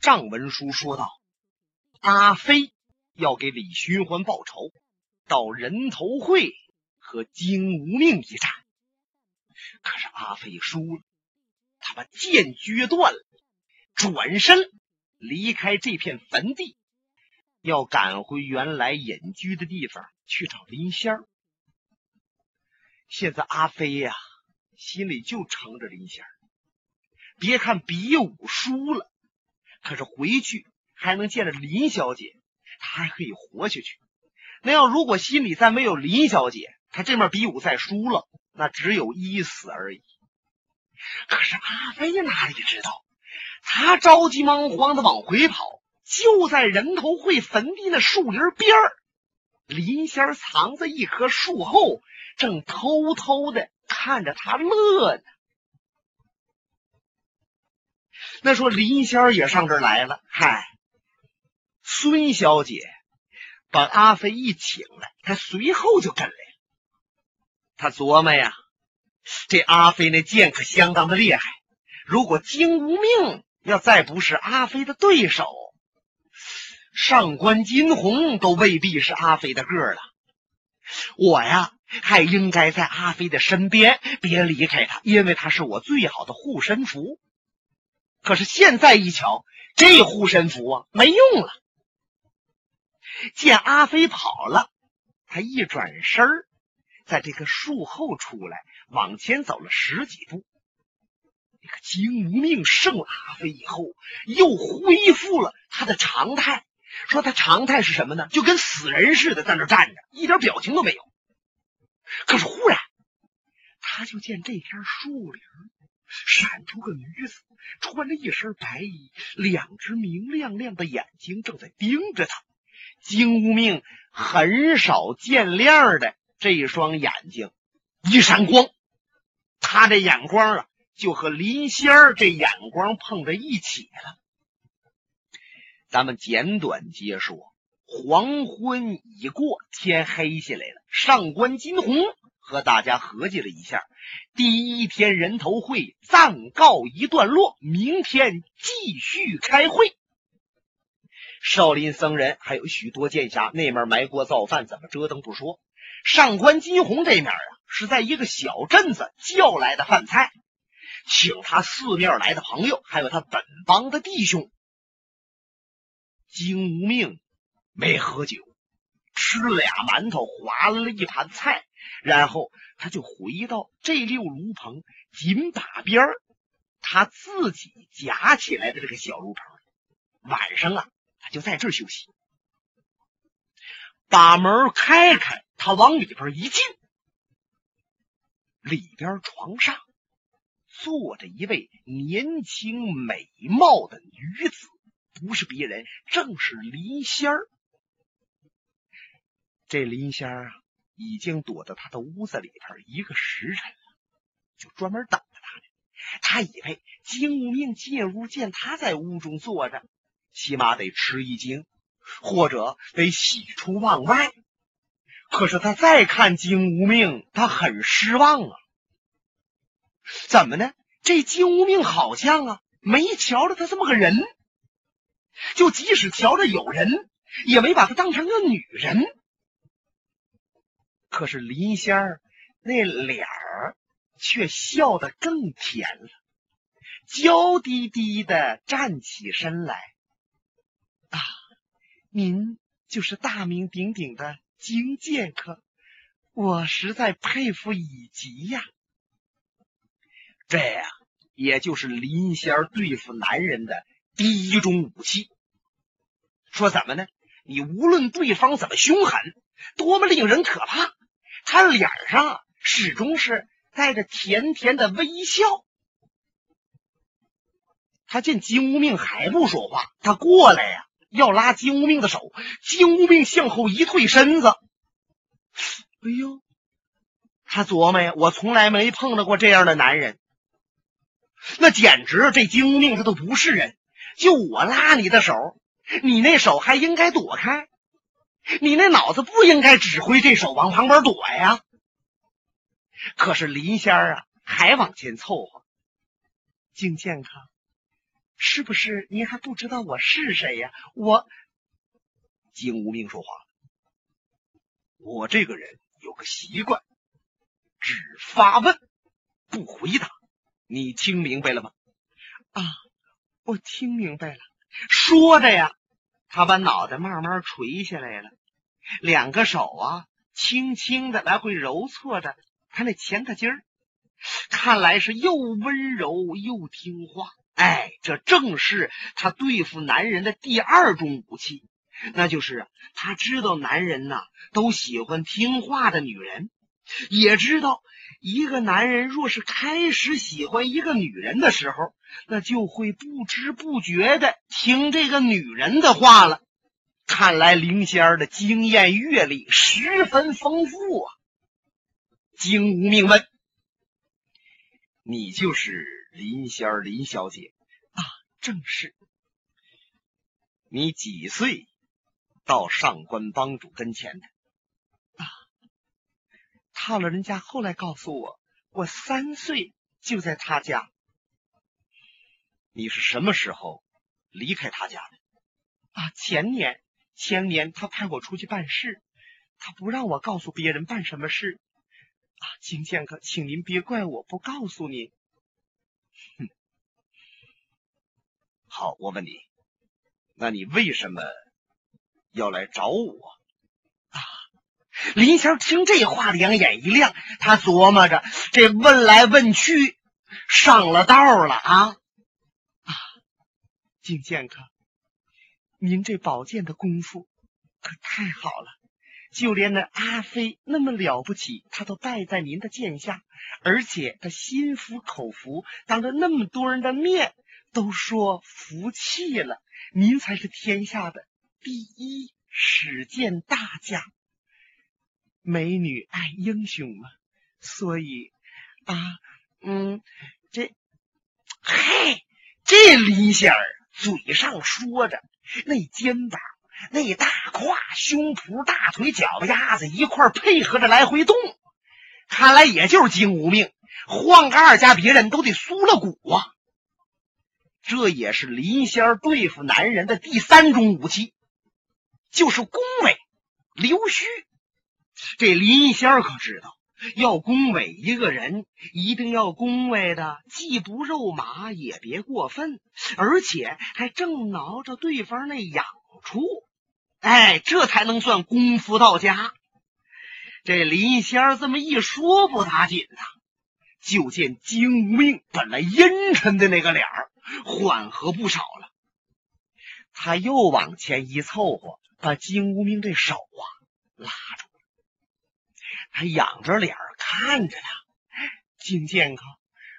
张文书说道：“阿飞要给李寻欢报仇，到人头会和金无命一战。可是阿飞输了，他把剑撅断了，转身离开这片坟地，要赶回原来隐居的地方去找林仙儿。现在阿飞呀，心里就撑着林仙儿。别看比武输了。”可是回去还能见着林小姐，他还可以活下去。那要如果心里再没有林小姐，他这面比武再输了，那只有一死而已。可是阿飞哪里知道，他着急忙慌的往回跑，就在人头会坟地那树林边儿，林仙儿藏在一棵树后，正偷偷的看着他乐呢。那说林仙儿也上这儿来了，嗨，孙小姐把阿飞一请来，他随后就跟来了。他琢磨呀，这阿飞那剑可相当的厉害，如果金无命要再不是阿飞的对手，上官金虹都未必是阿飞的个儿了。我呀，还应该在阿飞的身边，别离开他，因为他是我最好的护身符。可是现在一瞧，这护身符啊没用了。见阿飞跑了，他一转身在这个树后出来，往前走了十几步。那个金无命胜了阿飞以后，又恢复了他的常态。说他常态是什么呢？就跟死人似的在那站着，一点表情都没有。可是忽然，他就见这片树林。闪出个女子，穿着一身白衣，两只明亮亮的眼睛正在盯着他。金无命很少见亮的这双眼睛一闪光，他这眼光啊，就和林仙儿这眼光碰在一起了。咱们简短接说：黄昏已过，天黑下来了。上官金虹。和大家合计了一下，第一天人头会暂告一段落，明天继续开会。少林僧人还有许多剑侠，那面埋锅造饭，怎么折腾不说。上官金虹这面啊，是在一个小镇子叫来的饭菜，请他四面来的朋友，还有他本帮的弟兄。金无命没喝酒，吃了俩馒头，划了一盘菜。然后他就回到这六炉棚紧把边儿，他自己夹起来的这个小炉棚。晚上啊，他就在这儿休息。把门开开，他往里边一进，里边床上坐着一位年轻美貌的女子，不是别人，正是林仙儿。这林仙儿啊。已经躲到他的屋子里边一个时辰了，就专门等着他呢。他以为金无命进屋见他在屋中坐着，起码得吃一惊，或者得喜出望外。可是他再看金无命，他很失望啊。怎么呢？这金无命好像啊，没瞧着他这么个人，就即使瞧着有人，也没把他当成个女人。可是林仙儿那脸儿却笑得更甜了，娇滴滴的站起身来：“啊，您就是大名鼎鼎的金剑客，我实在佩服以极呀！这呀，也就是林仙儿对付男人的第一种武器。说怎么呢？你无论对方怎么凶狠，多么令人可怕。”他脸上始终是带着甜甜的微笑。他见金无命还不说话，他过来呀，要拉金无命的手。金无命向后一退身子，哎呦，他琢磨呀，我从来没碰到过这样的男人，那简直这金无命他都不是人。就我拉你的手，你那手还应该躲开。你那脑子不应该指挥这手往旁边躲呀！可是林仙儿啊，还往前凑合。金健康，是不是您还不知道我是谁呀？我金无命说话了，我这个人有个习惯，只发问不回答。你听明白了吗？啊，我听明白了。说着呀，他把脑袋慢慢垂下来了，两个手啊，轻轻的来回揉搓着他那前大筋儿，看来是又温柔又听话。哎，这正是他对付男人的第二种武器，那就是他知道男人呐都喜欢听话的女人，也知道。一个男人若是开始喜欢一个女人的时候，那就会不知不觉的听这个女人的话了。看来林仙儿的经验阅历十分丰富啊。金无命问：“你就是林仙儿林小姐啊？”“正是。”“你几岁到上官帮主跟前的？”他老人家后来告诉我，我三岁就在他家。你是什么时候离开他家的？啊，前年，前年他派我出去办事，他不让我告诉别人办什么事。啊，金剑客，请您别怪我不告诉您。哼，好，我问你，那你为什么要来找我？林仙听这话，两眼一亮，他琢磨着：这问来问去，上了道了啊！啊，金剑客，您这宝剑的功夫可太好了，就连那阿飞那么了不起，他都败在您的剑下，而且他心服口服，当着那么多人的面都说服气了。您才是天下的第一使剑大家。美女爱英雄嘛，所以啊，嗯，这，嘿，这林仙儿嘴上说着，那肩膀、那大胯、胸脯、大腿、脚丫子一块配合着来回动，看来也就是金无命，换个二家别人都得酥了骨啊。这也是林仙儿对付男人的第三种武器，就是恭维、溜须。这林仙儿可知道，要恭维一个人，一定要恭维的既不肉麻，也别过分，而且还正挠着对方那痒处，哎，这才能算功夫到家。这林仙儿这么一说，不打紧呐，就见金无命本来阴沉的那个脸儿缓和不少了，他又往前一凑合，把金无命这手啊拉住。还仰着脸看着他，金剑客，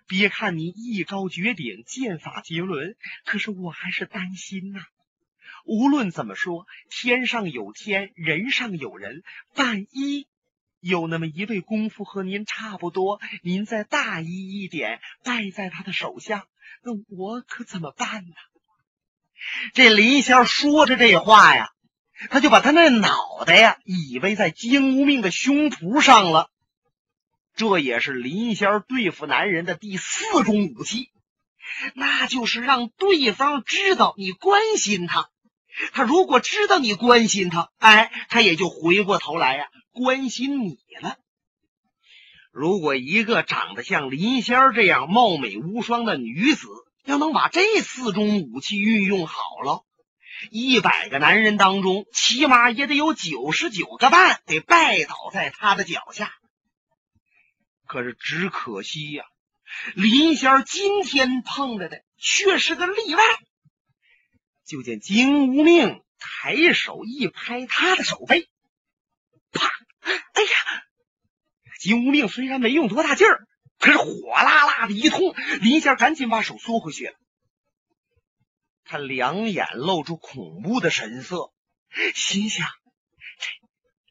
别看你艺高绝顶，剑法绝伦，可是我还是担心呐。无论怎么说，天上有天，人上有人，万一有那么一位功夫和您差不多，您再大意一点，败在他的手下，那我可怎么办呢？这林仙说着这话呀。他就把他那脑袋呀，以为在金无命的胸脯上了。这也是林仙对付男人的第四种武器，那就是让对方知道你关心他。他如果知道你关心他，哎，他也就回过头来呀关心你了。如果一个长得像林仙这样貌美无双的女子，要能把这四种武器运用好了。一百个男人当中，起码也得有九十九个半得拜倒在他的脚下。可是只可惜呀，林仙今天碰着的却是个例外。就见金无命抬手一拍他的手背，啪！哎呀，金无命虽然没用多大劲儿，可是火辣辣的一痛，林仙赶紧把手缩回去了。他两眼露出恐怖的神色，心想：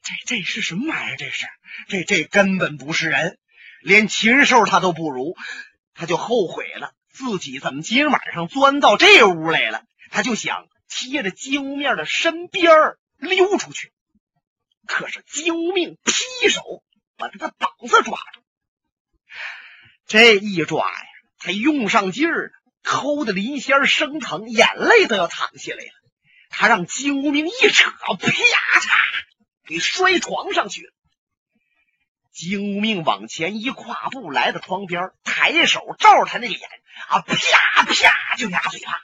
这、这、这是什么玩意儿？这是这、这根本不是人，连禽兽他都不如。他就后悔了，自己怎么今晚上钻到这屋来了？他就想贴着金屋面的身边溜出去，可是金无命劈手把他的膀子抓住，这一抓呀，他用上劲儿了。抠的林仙儿生疼，眼泪都要淌下来了。他让金无命一扯，啪嚓，给摔床上去了。金无命往前一跨步，来到床边，抬手照着他那脸啊，啪啪就俩嘴巴。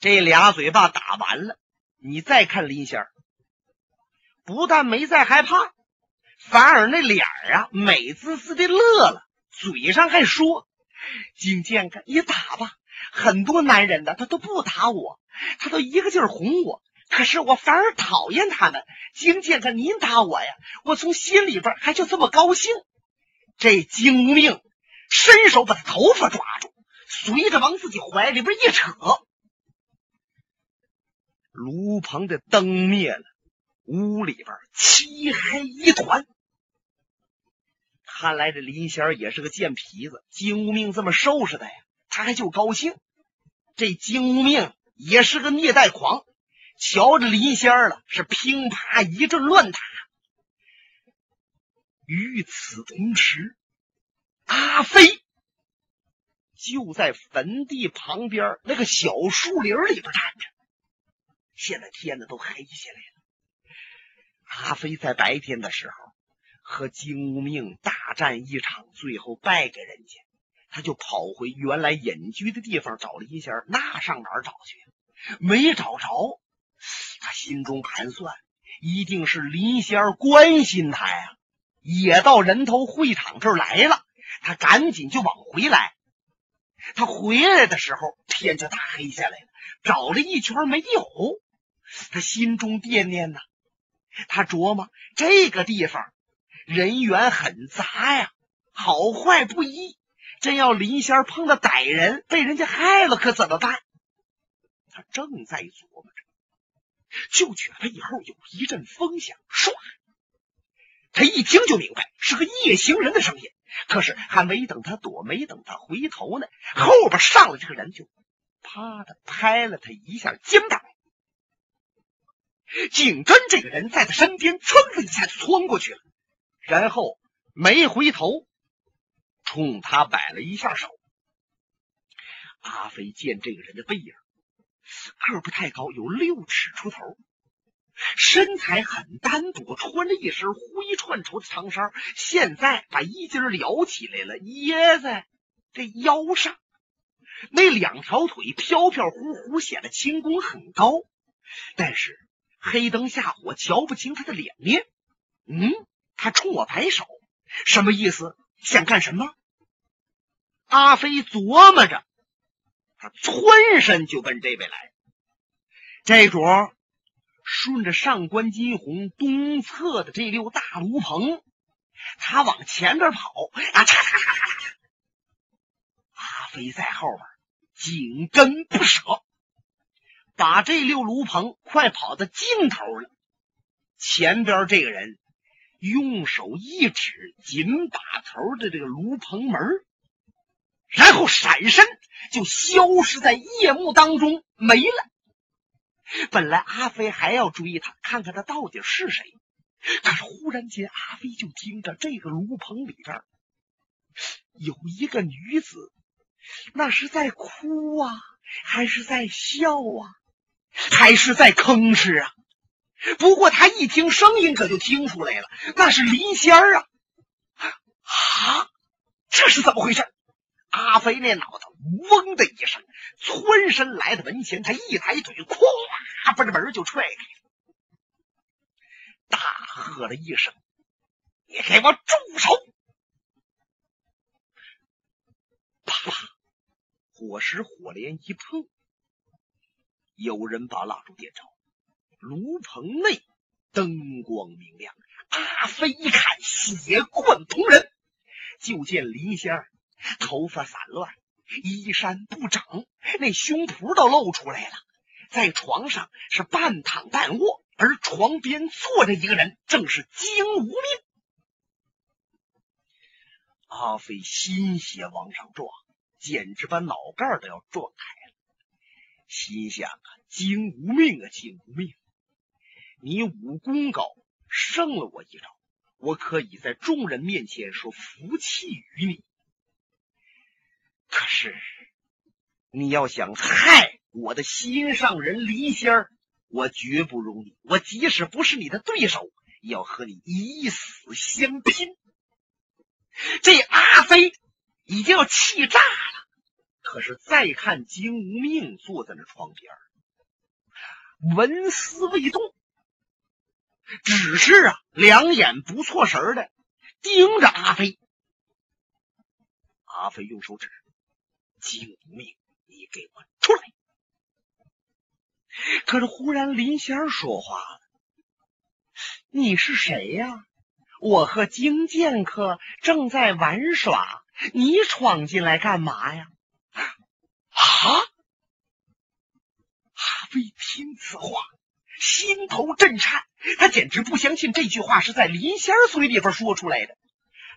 这俩嘴巴打完了，你再看林仙儿，不但没再害怕，反而那脸啊美滋滋的乐了，嘴上还说：“金剑客，你打吧。很多男人呢，他都不打我，他都一个劲儿哄我。”可是我反而讨厌他们，金剑客，您打我呀，我从心里边还就这么高兴。这金无命伸手把他头发抓住，随着往自己怀里边一扯，炉棚的灯灭了，屋里边漆黑一团。看来这林仙儿也是个贱皮子，金无命这么收拾他呀，他还就高兴。这金无命也是个虐待狂。瞧着林仙儿了，是乒啪一阵乱打。与此同时，阿飞就在坟地旁边那个小树林里边站着。现在天呢都黑下来了。阿飞在白天的时候和金无命大战一场，最后败给人家，他就跑回原来隐居的地方找林仙儿。那上哪儿找去？没找着。他心中盘算，一定是林仙儿关心他呀，也到人头会场这儿来了。他赶紧就往回来。他回来的时候，天就大黑下来了。找了一圈没有，他心中惦念呐。他琢磨这个地方人员很杂呀，好坏不一。真要林仙碰到歹人，被人家害了，可怎么办？他正在琢磨着。就觉得以后有一阵风响，唰！他一听就明白是个夜行人的声音。可是还没等他躲，没等他回头呢，后边上来这个人就啪的拍了他一下肩膀。景真这个人在他身边噌的一下就窜过去了，然后没回头，冲他摆了一下手。阿飞见这个人的背影。个不太高，有六尺出头，身材很单薄，穿着一身灰串绸的长衫，现在把衣襟撩起来了，掖在这腰上。那两条腿飘飘忽忽，显得轻功很高。但是黑灯下火，瞧不清他的脸面。嗯，他冲我摆手，什么意思？想干什么？阿飞琢磨着。他窜身就奔这边来，这主顺着上官金虹东侧的这溜大炉棚，他往前边跑啊！嚓嚓嚓嚓嚓！阿飞在后边紧跟不舍，把这溜炉棚快跑到尽头了。前边这个人用手一指，紧把头的这个炉棚门。然后闪身就消失在夜幕当中没了。本来阿飞还要追他，看看他到底是谁。可是忽然间，阿飞就听着这个炉棚里边有一个女子，那是在哭啊，还是在笑啊，还是在吭哧啊？不过他一听声音，可就听出来了，那是林仙儿啊！啊，这是怎么回事？阿飞那脑袋嗡的一声，窜身来到门前，他一抬腿，咵把这门就踹开了，大喝了一声：“你给我住手！”啪啪，火石火镰一碰，有人把蜡烛点着，炉棚内灯光明亮。阿飞一看，血贯瞳人，就见林仙儿。头发散乱，衣衫不整，那胸脯都露出来了。在床上是半躺半卧，而床边坐着一个人，正是金无命。阿飞心血往上撞，简直把脑盖都要撞开了。心想啊，金无命啊，金无命，你武功高，胜了我一招，我可以在众人面前说福气于你。可是你要想害我的心上人林仙儿，我绝不容你。我即使不是你的对手，也要和你以死相拼。这阿飞已经要气炸了。可是再看金无命坐在那床边，纹丝未动，只是啊，两眼不错神的盯着阿飞。阿飞用手指：“金无命，你给我出来！”可是忽然林仙儿说话了：“你是谁呀？我和金剑客正在玩耍，你闯进来干嘛呀？”啊！阿飞听此话，心头震颤，他简直不相信这句话是在林仙儿嘴里边说出来的。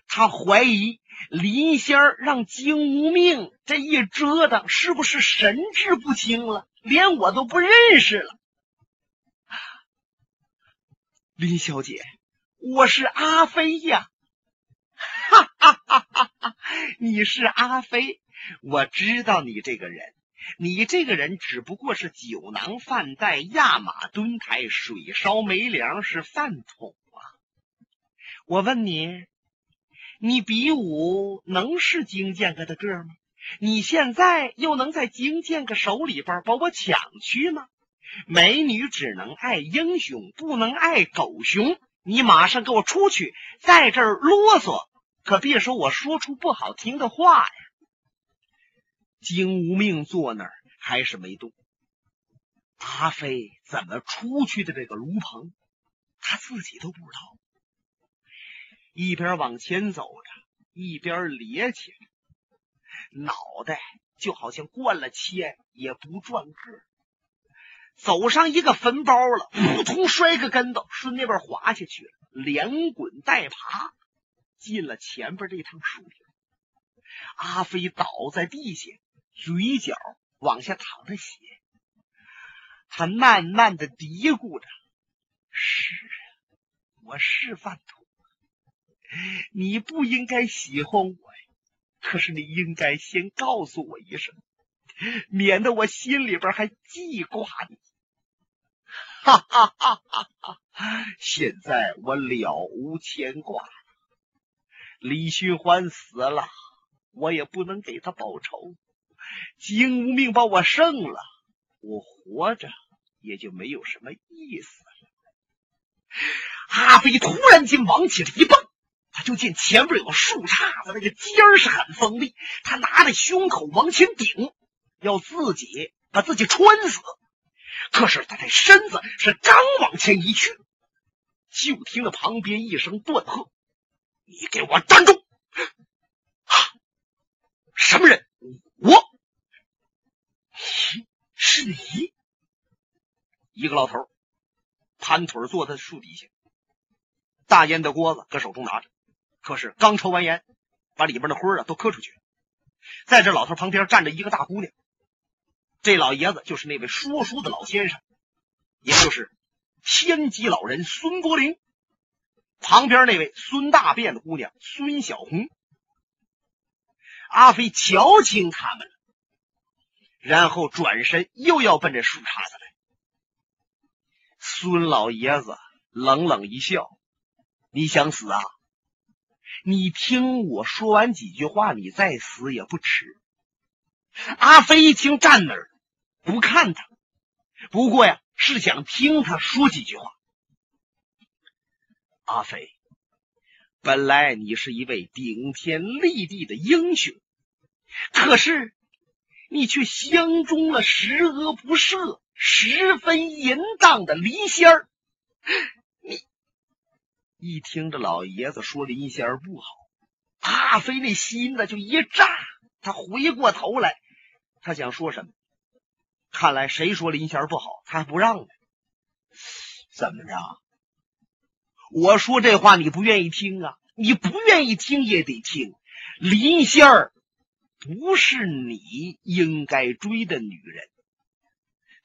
他怀疑林仙儿让金无命这一折腾，是不是神志不清了，连我都不认识了？林小姐，我是阿飞呀！哈哈哈哈哈！你是阿飞。我知道你这个人，你这个人只不过是酒囊饭袋、压马蹲台、水烧没粮，是饭桶啊！我问你，你比武能是金剑哥的个吗？你现在又能在金剑哥手里边把我抢去吗？美女只能爱英雄，不能爱狗熊。你马上给我出去，在这儿啰嗦，可别说我说出不好听的话呀！金无命坐那儿还是没动。阿飞怎么出去的这个炉棚，他自己都不知道。一边往前走着，一边咧起来，脑袋就好像灌了铅也不转个。走上一个坟包了，扑通摔个跟头，顺那边滑下去了，连滚带爬进了前边这趟树林。阿飞倒在地下。嘴角往下淌着血，他慢慢的嘀咕着：“是啊，我是饭桶，你不应该喜欢我呀。可是你应该先告诉我一声，免得我心里边还记挂你。”哈哈哈哈哈！现在我了无牵挂，李寻欢死了，我也不能给他报仇。金无命把我胜了，我活着也就没有什么意思了。阿飞突然间往起一蹦，他就见前边有个树杈子，那个尖儿是很锋利，他拿着胸口往前顶，要自己把自己穿死。可是他的身子是刚往前一去，就听到旁边一声断喝：“你给我站住！”什么人？我。是你，一个老头，盘腿坐在树底下，大烟的锅子搁手中拿着，可是刚抽完烟，把里边的灰啊都磕出去。在这老头旁边站着一个大姑娘，这老爷子就是那位说书的老先生，也就是天机老人孙伯龄。旁边那位孙大便的姑娘孙小红，阿飞瞧清他们了。然后转身又要奔这树杈子来，孙老爷子冷冷一笑：“你想死啊？你听我说完几句话，你再死也不迟。”阿飞一听，站那儿不看他，不过呀，是想听他说几句话。阿飞，本来你是一位顶天立地的英雄，可是……你却相中了十恶不赦、十分淫荡的林仙儿。你一听这老爷子说林仙儿不好，阿飞那心呢就一炸。他回过头来，他想说什么？看来谁说林仙儿不好，他还不让呢。怎么着？我说这话你不愿意听啊？你不愿意听也得听，林仙儿。不是你应该追的女人，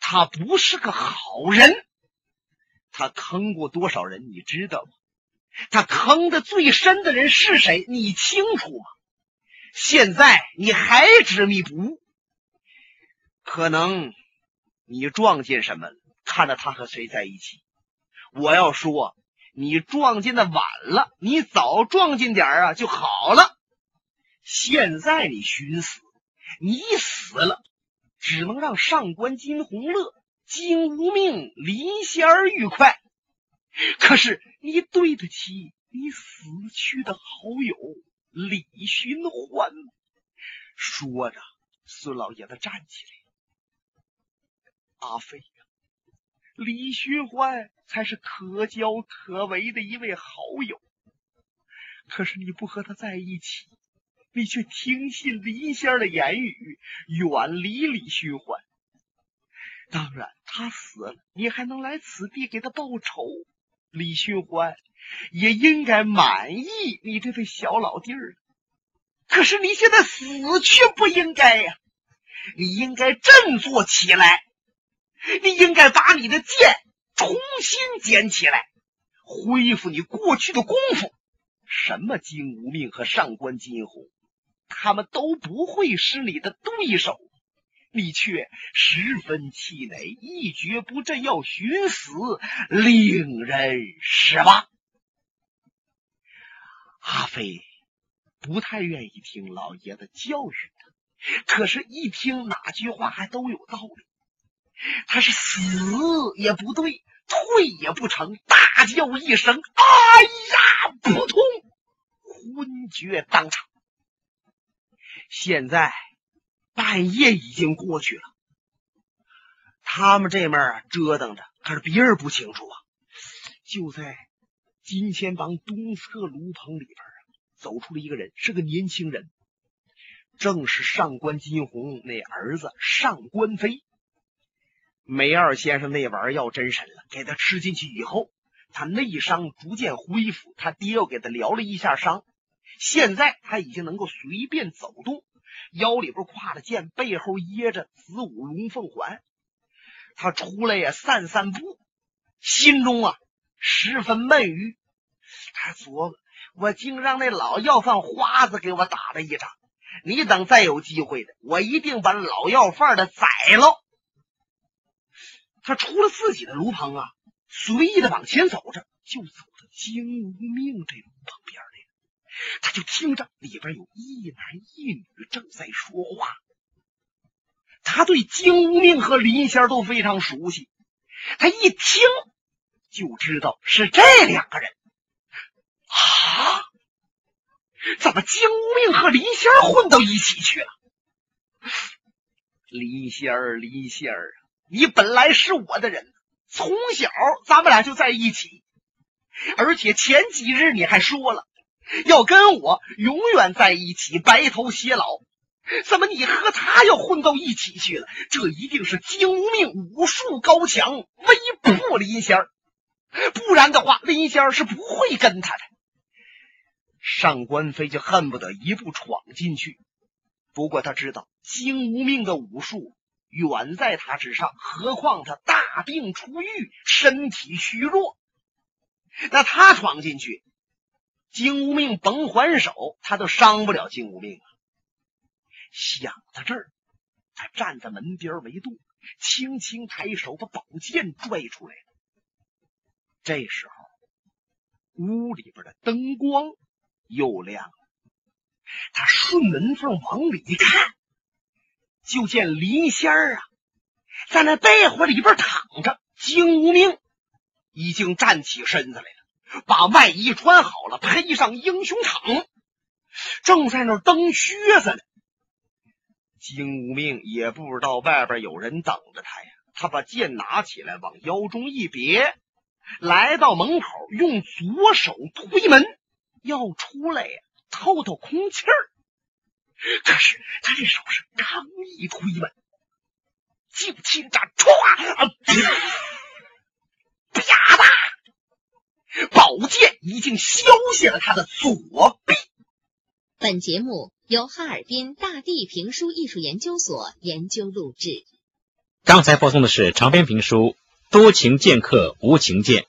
她不是个好人，她坑过多少人，你知道吗？她坑的最深的人是谁？你清楚吗？现在你还执迷不悟，可能你撞见什么了？看着他和谁在一起？我要说，你撞见的晚了，你早撞见点啊就好了。现在你寻死，你死了，只能让上官金鸿乐、金无命、林仙儿愉快。可是你对得起你死去的好友李寻欢吗？说着，孙老爷子站起来，阿飞。李寻欢才是可交可为的一位好友，可是你不和他在一起，你却听信林仙的言语，远离李寻欢。当然，他死了，你还能来此地给他报仇。李寻欢也应该满意你这位小老弟儿。可是你现在死却不应该呀，你应该振作起来。你应该把你的剑重新捡起来，恢复你过去的功夫。什么金无命和上官金鸿，他们都不会是你的对手，你却十分气馁，一蹶不振，要寻死，令人失望。阿飞不太愿意听老爷子教育他，可是，一听哪句话还都有道理。他是死也不对，退也不成，大叫一声：“哎呀！”扑通，昏厥当场。现在半夜已经过去了，他们这面啊折腾着，可是别人不清楚啊。就在金钱帮东侧炉棚里边啊，走出了一个人，是个年轻人，正是上官金鸿那儿子上官飞。梅二先生那玩意儿要真神了，给他吃进去以后，他内伤逐渐恢复。他爹又给他疗了一下伤，现在他已经能够随便走动，腰里边挎着剑，背后掖着子午龙凤环。他出来呀散散步，心中啊十分闷郁。他琢磨：我竟让那老要饭花子给我打了一掌，你等再有机会的，我一定把老要饭的宰了。他出了自己的炉棚啊，随意的往前走着，就走到金无命这炉棚边。他就听着里边有一男一女正在说话。他对金无命和林仙都非常熟悉，他一听就知道是这两个人。啊，怎么金无命和林仙混到一起去了？林仙儿，林仙儿。你本来是我的人，从小咱们俩就在一起，而且前几日你还说了要跟我永远在一起，白头偕老。怎么你和他要混到一起去了？这一定是金无命武术高强，威不林仙儿，不然的话，林仙儿是不会跟他的。上官飞就恨不得一步闯进去，不过他知道金无命的武术。远在他之上，何况他大病初愈，身体虚弱，那他闯进去，金无命甭还手，他都伤不了金无命啊。想到这儿，他站在门边没动，轻轻抬手把宝剑拽出来了。这时候，屋里边的灯光又亮了，他顺门缝往里一看。就见林仙儿啊，在那被窝里边躺着。金无命已经站起身子来了，把外衣穿好了，披上英雄氅，正在那蹬靴子呢。金无命也不知道外边有人等着他呀，他把剑拿起来，往腰中一别，来到门口，用左手推门，要出来呀，透透空气儿。可是他这手是刚一推门，就听着唰啊，啪嗒，宝剑已经削下了他的左臂。本节目由哈尔滨大地评书艺术研究所研究录制。刚才播送的是长篇评书《多情剑客无情剑》。